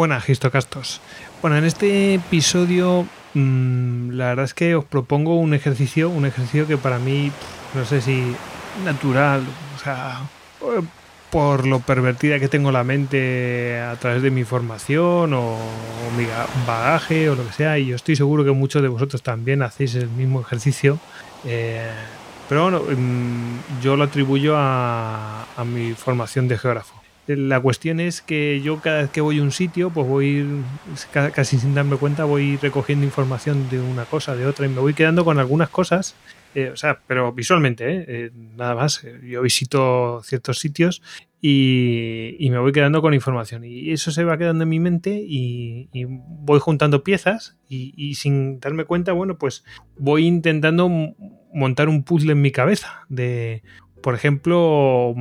Buenas, Gistocastos. Bueno, en este episodio mm, la verdad es que os propongo un ejercicio, un ejercicio que para mí, no sé si natural, o sea, por lo pervertida que tengo la mente a través de mi formación o, mi bagaje o lo que sea, y yo estoy seguro que muchos de vosotros también hacéis el mismo ejercicio. Eh, pero bueno, mm, yo lo atribuyo a mi formación de geógrafo. La cuestión es que yo cada vez que voy a un sitio, pues voy casi sin darme cuenta, voy recogiendo información de una cosa, de otra, y me voy quedando con algunas cosas, eh, o sea, pero visualmente, ¿eh? Eh, nada más. Yo visito ciertos sitios y, me voy quedando con información. Y eso se va quedando en mi mente y, voy juntando piezas y, y, sin darme cuenta, bueno, pues voy intentando montar un puzzle en mi cabeza de, por ejemplo,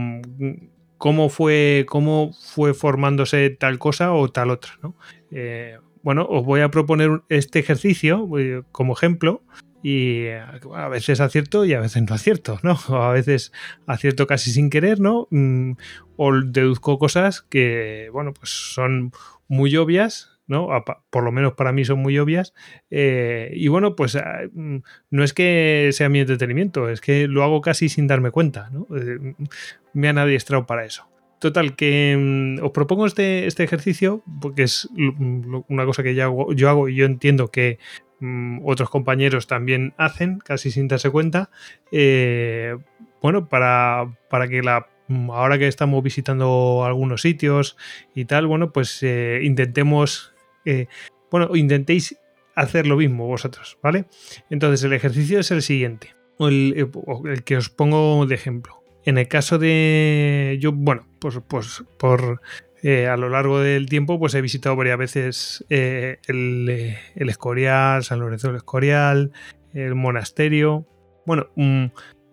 cómo fue, cómo fue formándose tal cosa o tal otra. ¿no? Eh, bueno, os voy a proponer este ejercicio eh, como ejemplo y a veces acierto y a veces no acierto, ¿no? O a veces acierto casi sin querer, ¿no? Mm, o deduzco cosas que, bueno, pues son muy obvias ¿no? Por lo menos para mí son muy obvias. Eh, y bueno, pues ah, mm, no es que sea mi entretenimiento, es que lo hago casi sin darme cuenta, ¿no? Eh, me han adiestrado para eso. Total, que mm, os propongo este, este ejercicio porque es una cosa que hago, yo hago y yo entiendo que mm, otros compañeros también hacen, casi sin darse cuenta. Eh, bueno, para, para que la ahora que estamos visitando algunos sitios y tal, bueno, pues intentemos bueno, intentéis hacer lo mismo vosotros, ¿vale? Entonces el ejercicio es el siguiente, el, eh, el que os pongo de ejemplo. En el caso de yo, bueno, pues, pues por eh, a lo largo del tiempo, pues he visitado varias veces eh, el, Escorial, San Lorenzo del Escorial, el monasterio. Bueno, mm,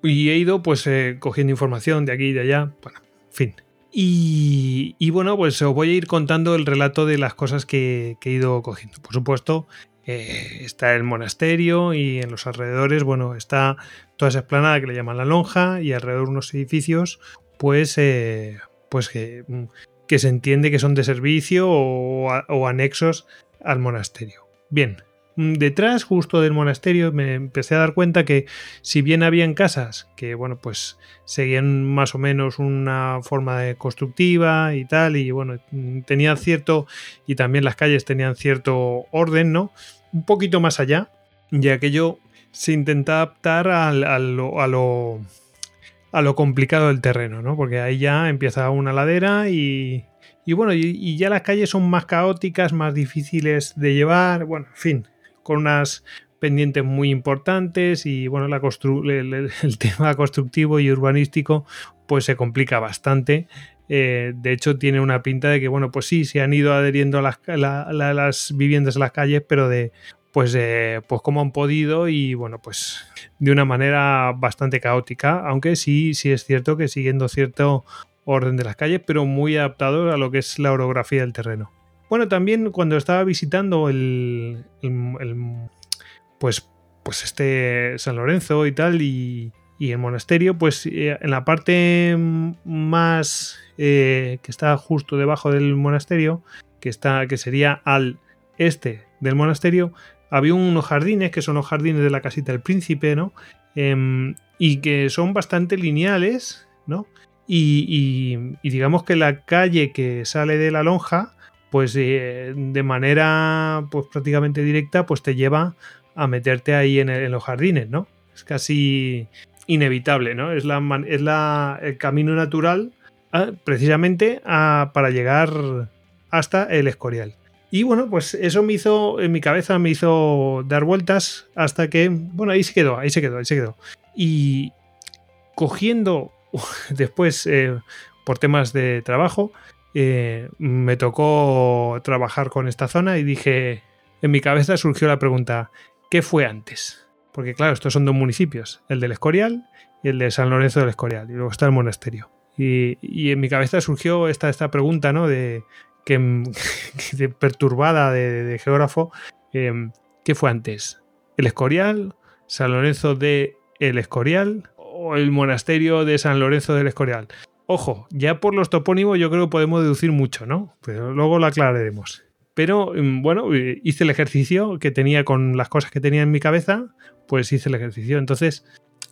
y he ido pues cogiendo información de aquí y de allá. Bueno, en fin. Y, bueno, pues os voy a ir contando el relato de las cosas que, he ido cogiendo. Por supuesto, eh, está el monasterio y en los alrededores, bueno, está toda esa esplanada que le llaman la lonja y alrededor unos edificios, pues, eh, pues que, que, se entiende que son de servicio o anexos al monasterio. Bien, Mm, detrás, justo del monasterio, me empecé a dar cuenta que si bien habían casas que, bueno, pues seguían más o menos una forma de constructiva y tal, y bueno, mm, tenían cierto, y también las calles tenían cierto orden, ¿no? Un poquito más allá, ya que yo se intenta adaptar a, lo, a, lo, a lo complicado del terreno, ¿no? Porque ahí ya empieza una ladera y, y bueno, y, ya las calles son más caóticas, más difíciles de llevar, bueno, en fin, con unas pendientes muy importantes y bueno, la el, tema constructivo y urbanístico pues se complica bastante. Eh, de hecho, tiene una pinta de que, bueno, pues sí, se han ido adheriendo a las, viviendas a las calles, pero de, pues, eh, pues han podido y, bueno, pues de una manera bastante caótica, aunque sí, sí es cierto que siguiendo cierto orden de las calles, pero muy adaptado a lo que es la orografía del terreno. Bueno, también cuando estaba visitando el, pues, pues este San Lorenzo y tal, y, el monasterio, pues eh, en la parte más eh, que está justo debajo del monasterio, que, está, que sería al este del monasterio, había unos jardines, que son los jardines de la casita del príncipe, ¿no? Em, y que son bastante lineales, ¿no? y, digamos que la calle que sale de la lonja pues eh, de manera pues prácticamente directa pues te lleva a meterte ahí en, los jardines, ¿no? Es casi inevitable, ¿no? Es, la, es la, el camino natural ah, precisamente para llegar hasta el Escorial. Y bueno, pues eso me hizo, en mi cabeza me hizo dar vueltas hasta que, bueno, ahí se quedó, ahí se quedó, ahí se quedó. Y cogiendo después, eh, por temas de trabajo, eh, me tocó trabajar con esta zona y dije, en mi cabeza surgió la pregunta, ¿qué fue antes? Porque claro, estos son dos municipios, el del Escorial y el de San Lorenzo del Escorial, y luego está el monasterio. Y, en mi cabeza surgió esta, esta pregunta, ¿no? De, que, perturbada de, geógrafo, em, ¿qué fue antes? ¿El Escorial? ¿San Lorenzo de el Escorial? ¿O el monasterio de San Lorenzo del Escorial? Ojo, ya por los topónimos yo creo que podemos deducir mucho, ¿no? Pero luego lo aclararemos. Pero mm, bueno, eh, hice el ejercicio que tenía con las cosas que tenía en mi cabeza, pues hice el ejercicio. Entonces,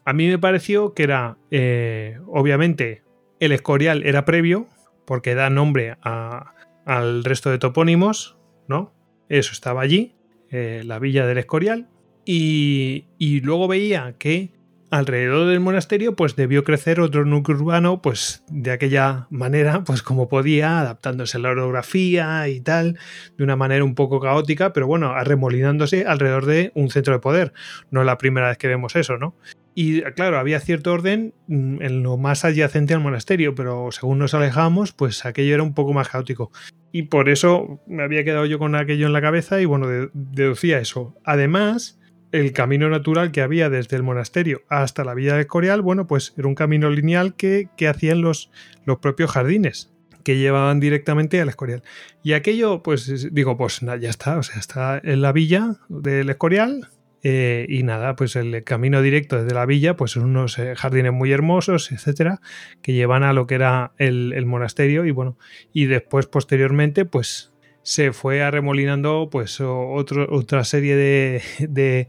a mí me pareció que era, eh, obviamente, el Escorial era previo, porque da nombre al resto de topónimos, ¿no? Eso estaba allí, eh, la villa del Escorial. Y, y luego veía que alrededor del monasterio pues debió crecer otro núcleo urbano pues de aquella manera pues como podía adaptándose a la orografía y tal de una manera un poco caótica pero bueno arremolinándose alrededor de un centro de poder. No es la primera vez que vemos eso no y claro había cierto orden mm, en lo más adyacente al monasterio pero según nos alejamos pues aquello era un poco más caótico. Y por eso me había quedado yo con aquello en la cabeza y bueno deducía eso. Además el camino natural que había desde el monasterio hasta la villa de Escorial, bueno, pues era un camino lineal que, hacían los, los propios jardines que llevaban directamente al Escorial. Y aquello, pues digo, pues ya está, o sea, está en la villa del Escorial. Eh, y nada, pues el camino directo desde la villa, pues son unos eh, jardines muy hermosos, etcétera, que llevan a lo que era el, monasterio. Y bueno, y después, posteriormente, pues se fue arremolinando pues otra serie de,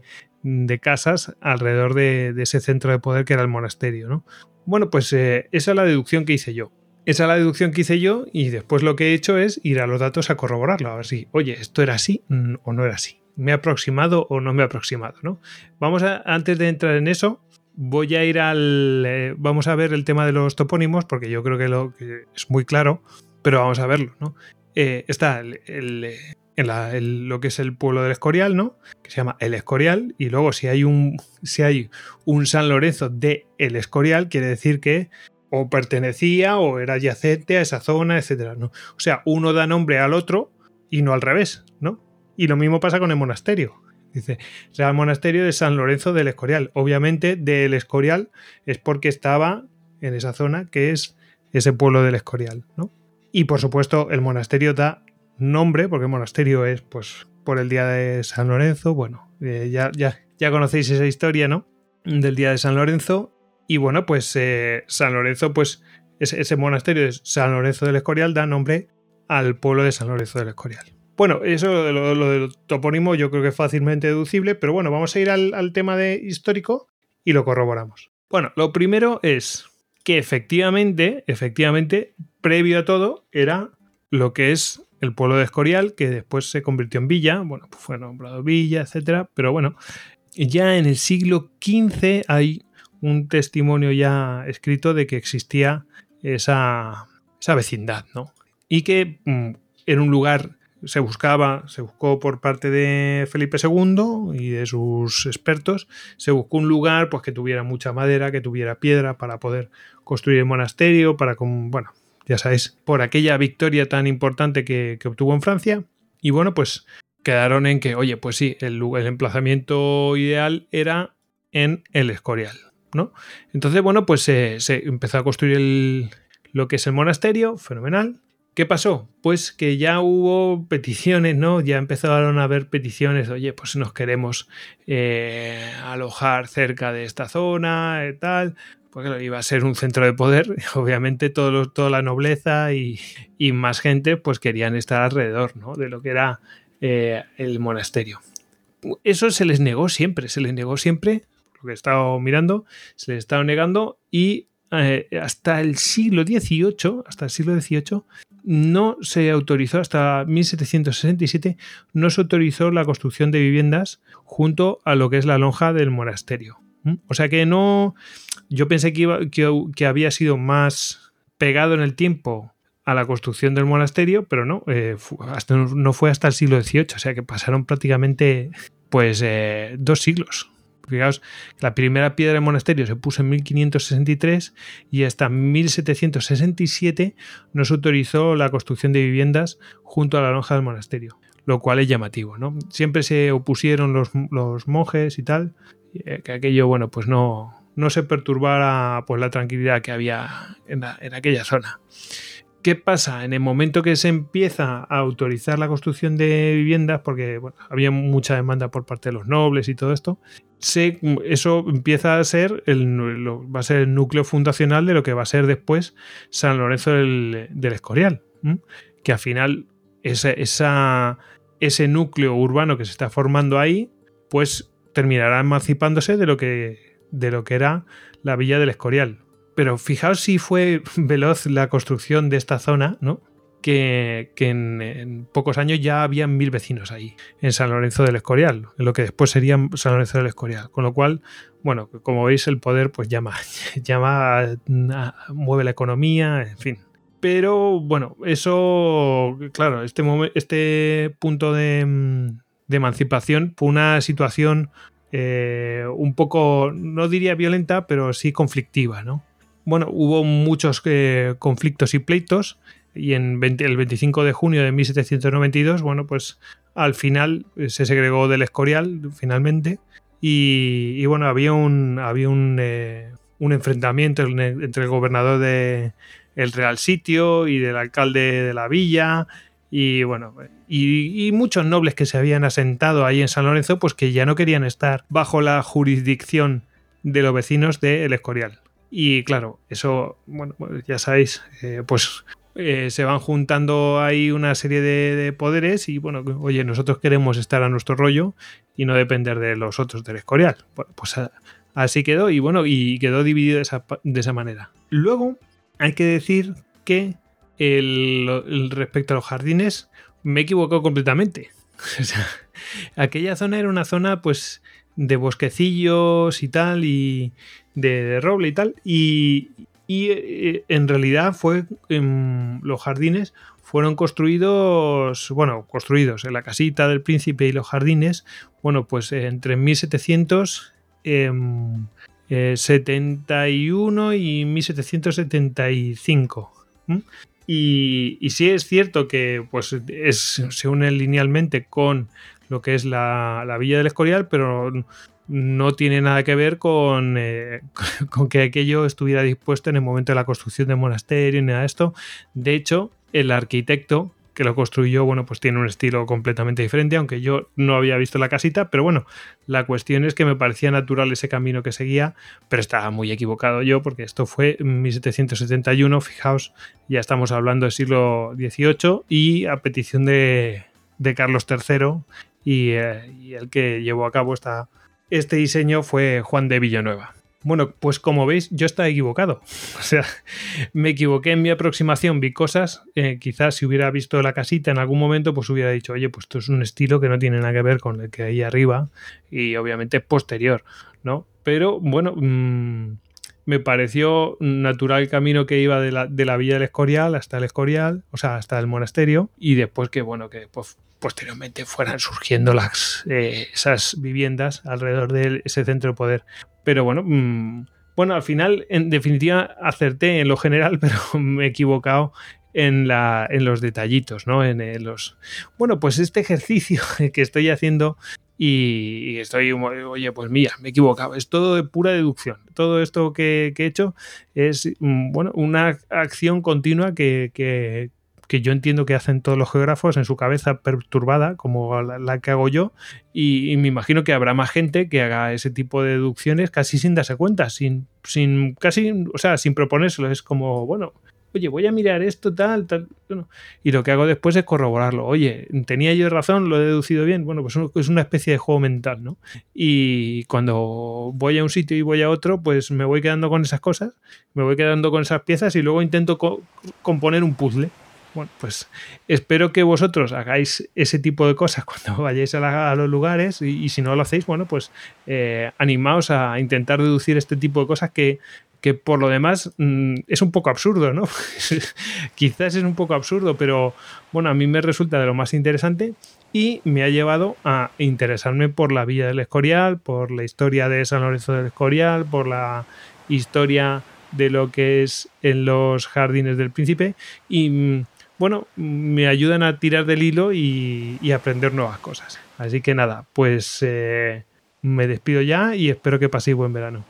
casas alrededor de, ese centro de poder que era el monasterio. ¿no? Bueno, pues eh, esa es la deducción que hice yo. Esa es la deducción que hice yo y después lo que he hecho es ir a los datos a corroborarlo, a ver si, oye, esto era así o no era así. ¿Me he aproximado o no me he aproximado? ¿no? Vamos a, antes de entrar en eso, voy a ir al... Eh, vamos a ver el tema de los topónimos porque yo creo que, lo, que es muy claro, pero vamos a verlo. ¿no? Eh, está en lo que es el pueblo del Escorial, ¿no? Que se llama El Escorial. Y luego, si hay un, si hay un San Lorenzo de El Escorial, quiere decir que o pertenecía o era adyacente a esa zona, etcétera. ¿no? O sea, uno da nombre al otro y no al revés, ¿no? Y lo mismo pasa con el monasterio. Dice, sea el monasterio de San Lorenzo del Escorial. Obviamente, del Escorial es porque estaba en esa zona que es ese pueblo del Escorial, ¿no? Y por supuesto, el monasterio da nombre, porque el monasterio es pues por el día de San Lorenzo. Bueno, eh, ya, ya, ya conocéis esa historia, ¿no? Del día de San Lorenzo. Y bueno, pues eh, San Lorenzo, pues ese, monasterio de San Lorenzo del Escorial da nombre al pueblo de San Lorenzo del Escorial. Bueno, eso lo, del topónimo yo creo que es fácilmente deducible, pero bueno, vamos a ir al, al tema de histórico y lo corroboramos. Bueno, lo primero es que efectivamente, efectivamente, previo a todo, era lo que es el pueblo de Escorial, que después se convirtió en villa, bueno, pues fue nombrado villa, etcétera, pero bueno, ya en el siglo XV hay un testimonio ya escrito de que existía esa, vecindad, ¿no? Y que mm, en un lugar se buscaba, se buscó por parte de Felipe II y de sus expertos, se buscó un lugar pues que tuviera mucha madera, que tuviera piedra para poder construir el monasterio, para con, bueno, ya sabéis, por aquella victoria tan importante que, obtuvo en Francia. Y bueno, pues quedaron en que, oye, pues sí, el, el emplazamiento ideal era en el Escorial, ¿no? Entonces, bueno, pues se empezó a construir lo que es el monasterio, fenomenal. ¿Qué pasó? Pues que ya hubo peticiones, ¿no? Ya empezaron a haber peticiones, oye, pues nos queremos eh, alojar cerca de esta zona y tal, porque iba a ser un centro de poder, obviamente todo toda la nobleza y, más gente pues querían estar alrededor, ¿no? De lo que era eh, el monasterio. Eso se les negó siempre, se les negó siempre, lo que he estado mirando, se les estaba negando y eh, hasta el siglo XVIII, hasta el siglo XVIII, no se autorizó, hasta 1767, no se autorizó la construcción de viviendas junto a lo que es la lonja del monasterio. O sea que no, yo pensé que, había sido más pegado en el tiempo a la construcción del monasterio, pero no, eh, hasta, no fue hasta el siglo XVIII, o sea que pasaron prácticamente pues eh, dos siglos Fijaos, la primera piedra del monasterio se puso en 1563 y hasta 1767 no se autorizó la construcción de viviendas junto a la lonja del monasterio, lo cual es llamativo. ¿no? Siempre se opusieron los, monjes y tal, eh, que aquello, bueno, pues no, no se perturbara pues, la tranquilidad que había en, aquella zona. ¿Qué pasa? En el momento que se empieza a autorizar la construcción de viviendas, porque había mucha demanda por parte de los nobles y todo esto, eso empieza a ser el, va a ser el núcleo fundacional de lo que va a ser después San Lorenzo del, Escorial. Que al final ese núcleo urbano que se está formando ahí, pues terminará emancipándose de lo que, de lo que era la villa del Escorial pero fijaos si fue veloz la construcción de esta zona, ¿no? Que, en, pocos años ya había mil vecinos ahí, en San Lorenzo del Escorial, en lo que después sería San Lorenzo del Escorial. Con lo cual, bueno, como veis, el poder pues llama, llama, mueve la economía, en fin. Pero bueno, eso, claro, este, este punto de, de emancipación fue una situación eh, un poco, no diría violenta, pero sí conflictiva, ¿no? bueno, hubo muchos eh, conflictos y pleitos y en el 25 de junio de 1792, bueno, pues al final eh, se segregó del Escorial finalmente y, bueno, había un, había un, un enfrentamiento entre el gobernador de el Real Sitio y del alcalde de la villa y bueno, y, muchos nobles que se habían asentado ahí en San Lorenzo, pues que ya no querían estar bajo la jurisdicción de los vecinos de El Escorial. Y claro, eso, bueno, pues ya sabéis, eh, pues eh, se van juntando ahí una serie de, poderes y bueno, oye, nosotros queremos estar a nuestro rollo y no depender de los otros del Escorial. Bueno, pues así quedó y bueno, y quedó dividido de esa, de esa manera. Luego hay que decir que el, respecto a los jardines me he equivocado completamente. aquella zona era una zona pues de bosquecillos y tal y, de, roble y tal. Y, eh, en realidad fue en los jardines fueron construidos, bueno, construidos en la casita del príncipe y los jardines, bueno, pues entre 1771 em, y 1775. Y, sí es cierto que pues se une linealmente con lo que es la, la Villa del Escorial, pero no tiene nada que ver con, eh, con que aquello estuviera dispuesto en el momento de la construcción del monasterio ni nada de esto. De hecho, el arquitecto que lo construyó, bueno, pues tiene un estilo completamente diferente, aunque yo no había visto la casita, pero bueno, la cuestión es que me parecía natural ese camino que seguía, pero estaba muy equivocado yo, porque esto fue en 1771, fijaos, ya estamos hablando del siglo XVIII, y a petición de, de Carlos III, y, eh, y el que llevó a cabo esta, este diseño fue Juan de Villanueva. Bueno, pues como veis, yo estaba equivocado. O sea, me equivoqué en mi aproximación, vi cosas. Eh, quizás si hubiera visto la casita en algún momento, pues hubiera dicho, oye, pues esto es un estilo que no tiene nada que ver con el que hay arriba y obviamente posterior, ¿no? Pero bueno, mm, me pareció natural el camino que iba de la, de la Villa del Escorial hasta el Escorial, o sea, hasta el monasterio, y después que, bueno, que pues, posteriormente fueran surgiendo las, eh, esas viviendas alrededor de ese centro de poder. Pero bueno, mm, bueno, al final, en definitiva, acerté en lo general, pero me he equivocado en, la, en los detallitos, ¿no? En eh, los. Bueno, pues este ejercicio que estoy haciendo y estoy, oye, pues mía, me he equivocado. Es todo de pura deducción. Todo esto que, he hecho es, mm, bueno, una acción continua que, que, que yo entiendo que hacen todos los geógrafos en su cabeza perturbada, como la, que hago yo, y, me imagino que habrá más gente que haga ese tipo de deducciones casi sin darse cuenta, sin, sin casi, o sea, sin proponérselo. Es como, bueno, oye, voy a mirar esto, tal, tal. Y lo que hago después es corroborarlo. Oye, tenía yo razón, lo he deducido bien. Bueno, pues es una especie de juego mental, ¿no? Y cuando voy a un sitio y voy a otro, pues me voy quedando con esas cosas, me voy quedando con esas piezas y luego intento componer un puzzle. Bueno, pues espero que vosotros hagáis ese tipo de cosas cuando vayáis a, los lugares y, si no lo hacéis, bueno, pues eh, animaos a intentar deducir este tipo de cosas que, que por lo demás mm, es un poco absurdo, ¿no? Quizás es un poco absurdo, pero bueno, a mí me resulta de lo más interesante y me ha llevado a interesarme por la Villa del Escorial, por la historia de San Lorenzo del Escorial, por la historia de lo que es en los jardines del príncipe y mm, bueno, me ayudan a tirar del hilo y, aprender nuevas cosas. Así que nada, pues eh, me despido ya y espero que paséis buen verano.